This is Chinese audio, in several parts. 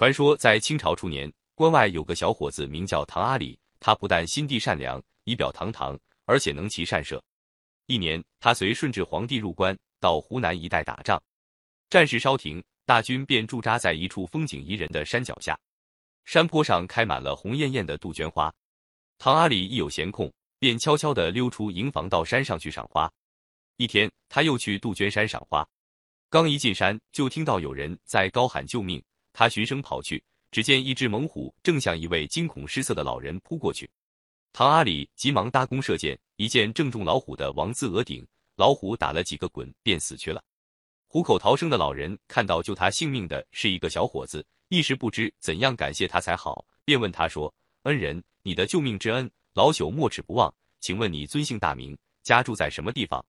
传说在清朝初年，关外有个小伙子名叫唐阿里，他不但心地善良，仪表堂堂，而且能骑善射。一年，他随顺治皇帝入关，到湖南一带打仗，战事稍停，大军便驻扎在一处风景宜人的山脚下。山坡上开满了红艳艳的杜鹃花。唐阿里一有闲空，便悄悄地溜出营房，到山上去赏花。一天，他又去杜鹃山赏花，刚一进山，就听到有人在高喊救命。他循声跑去，只见一只猛虎正向一位惊恐失色的老人扑过去。唐阿里急忙搭弓射箭，一箭正中老虎的王字额顶，老虎打了几个滚，便死去了。虎口逃生的老人看到救他性命的是一个小伙子，一时不知怎样感谢他才好，便问他说：“恩人，你的救命之恩，老朽没齿不忘。请问你尊姓大名，家住在什么地方？”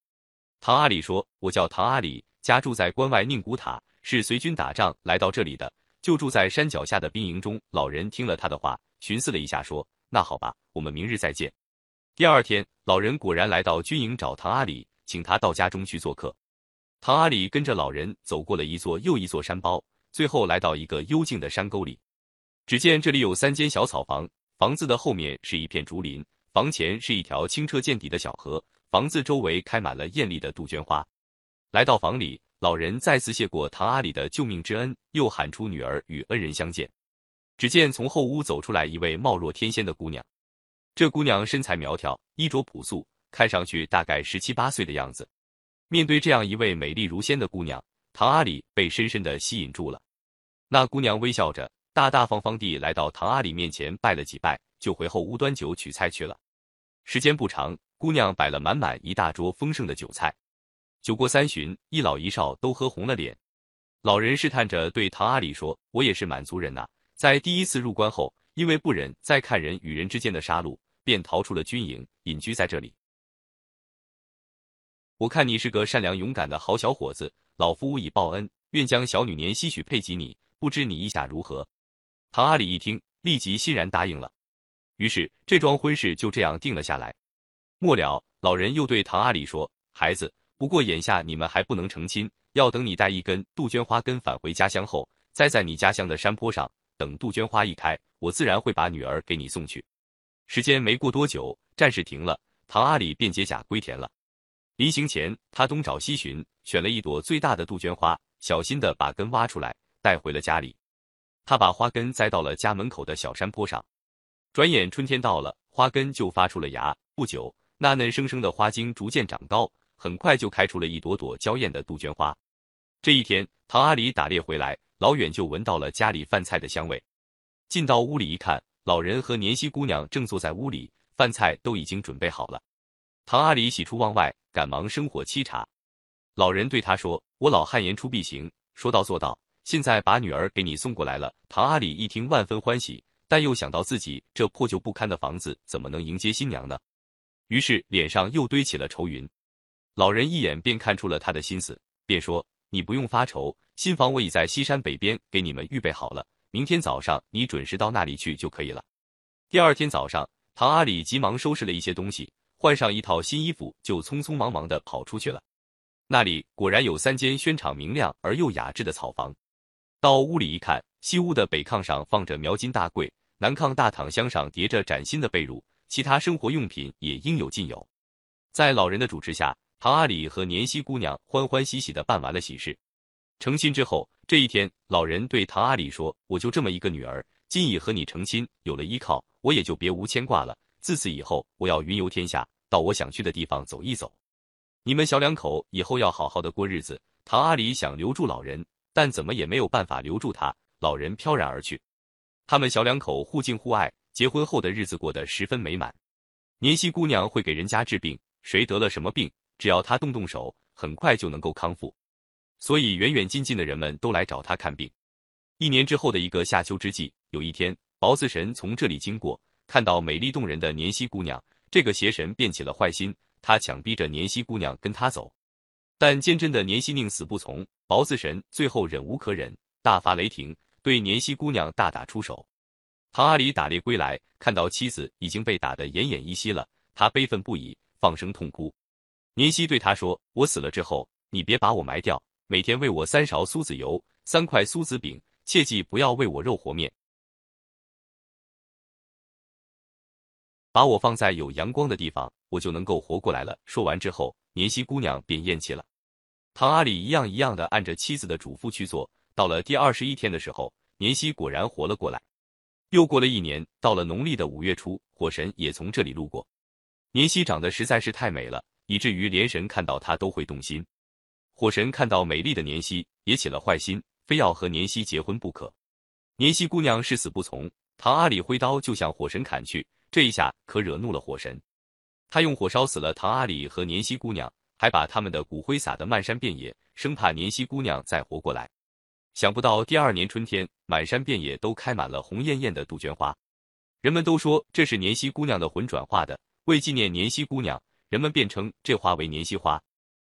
唐阿里说：“我叫唐阿里，家住在关外宁古塔，是随军打仗来到这里的，就住在山脚下的兵营中。”老人听了他的话，寻思了一下，说。那好吧，我们明日再见。第二天，老人果然来到军营找唐阿里，请他到家中去做客。唐阿里跟着老人走过了一座又一座山包，最后来到一个幽静的山沟里。只见这里有三间小草房，房子的后面是一片竹林，房前是一条清澈见底的小河，房子周围开满了艳丽的杜鹃花。来到房里，老人再次谢过唐阿里的救命之恩，又喊出女儿与恩人相见。只见从后屋走出来一位貌若天仙的姑娘，这姑娘身材苗条，衣着朴素，看上去大概十七八岁的样子。面对这样一位美丽如仙的姑娘，唐阿里被深深的吸引住了。那姑娘微笑着，大大方方地来到唐阿里面前拜了几拜，就回后屋端酒取菜去了。时间不长，姑娘摆了满满一大桌丰盛的酒菜。酒过三巡，一老一少都喝红了脸。老人试探着对唐阿里说：“我也是满族人呐。”在第一次入关后，因为不忍再看人与人之间的杀戮，便逃出了军营，隐居在这里。我看你是个善良勇敢的好小伙子，老夫以报恩，愿将小女年希许配给你，不知你意下如何？唐阿里一听，立即欣然答应了。于是这桩婚事就这样定了下来。末了，老人又对唐阿里说：“孩子，不过眼下你们还不能成亲，要等你带一根杜鹃花根返回家乡后，栽在你家乡的山坡上。”等杜鹃花一开，我自然会把女儿给你送去。时间没过多久，战事停了，唐阿里便解甲归田了。临行前，他东找西寻，选了一朵最大的杜鹃花，小心的把根挖出来，带回了家里。他把花根栽到了家门口的小山坡上。转眼春天到了，花根就发出了芽。不久，那嫩生生的花茎逐渐长高，很快就开出了一朵朵娇艳的杜鹃花。这一天，唐阿里打猎回来。老远就闻到了家里饭菜的香味，进到屋里一看，老人和年稀姑娘正坐在屋里，饭菜都已经准备好了。唐阿里喜出望外，赶忙生火沏茶。老人对他说：“我老汉言出必行，说到做到。现在把女儿给你送过来了。”唐阿里一听，万分欢喜，但又想到自己这破旧不堪的房子怎么能迎接新娘呢？于是脸上又堆起了愁云。老人一眼便看出了他的心思，便说：“你不用发愁。”新房我已在西山北边给你们预备好了，明天早上你准时到那里去就可以了。第二天早上，唐阿里急忙收拾了一些东西，换上一套新衣服，就匆匆忙忙的跑出去了。那里果然有三间轩敞明亮而又雅致的草房。到屋里一看，西屋的北炕上放着描金大柜，南炕大躺箱上叠着崭新的被褥，其他生活用品也应有尽有。在老人的主持下，唐阿里和年稀姑娘欢欢喜喜的办完了喜事。成亲之后，这一天，老人对唐阿里说：“我就这么一个女儿，今已和你成亲，有了依靠，我也就别无牵挂了。自此以后，我要云游天下，到我想去的地方走一走。你们小两口以后要好好的过日子。”唐阿里想留住老人，但怎么也没有办法留住他。老人飘然而去，他们小两口互敬互爱，结婚后的日子过得十分美满。年稀姑娘会给人家治病，谁得了什么病，只要他动动手，很快就能够康复。所以远远近近的人们都来找他看病。一年之后的一个夏秋之际，有一天，雹子神从这里经过，看到美丽动人的年希姑娘，这个邪神便起了坏心，他强逼着年希姑娘跟他走。但坚贞的年希宁死不从，雹子神最后忍无可忍，大发雷霆，对年希姑娘大打出手。唐阿里打猎归来，看到妻子已经被打得奄奄一息了，他悲愤不已，放声痛哭。年稀对他说：“我死了之后，你别把我埋掉。”每天喂我三勺苏子油，三块苏子饼，切记不要喂我肉和面，把我放在有阳光的地方，我就能够活过来了。说完之后，年希姑娘便咽气了。唐阿里一样一样的按着妻子的嘱咐去做，到了第二十一天的时候，年希果然活了过来。又过了一年，到了农历的五月初，火神也从这里路过。年希长得实在是太美了，以至于连神看到她都会动心。火神看到美丽的年希，也起了坏心，非要和年希结婚不可。年希姑娘誓死不从，唐阿里挥刀就向火神砍去，这一下可惹怒了火神，他用火烧死了唐阿里和年希姑娘，还把他们的骨灰撒得漫山遍野，生怕年希姑娘再活过来。想不到第二年春天，满山遍野都开满了红艳艳的杜鹃花，人们都说这是年希姑娘的魂转化的。为纪念年希姑娘，人们便称这花为年息花。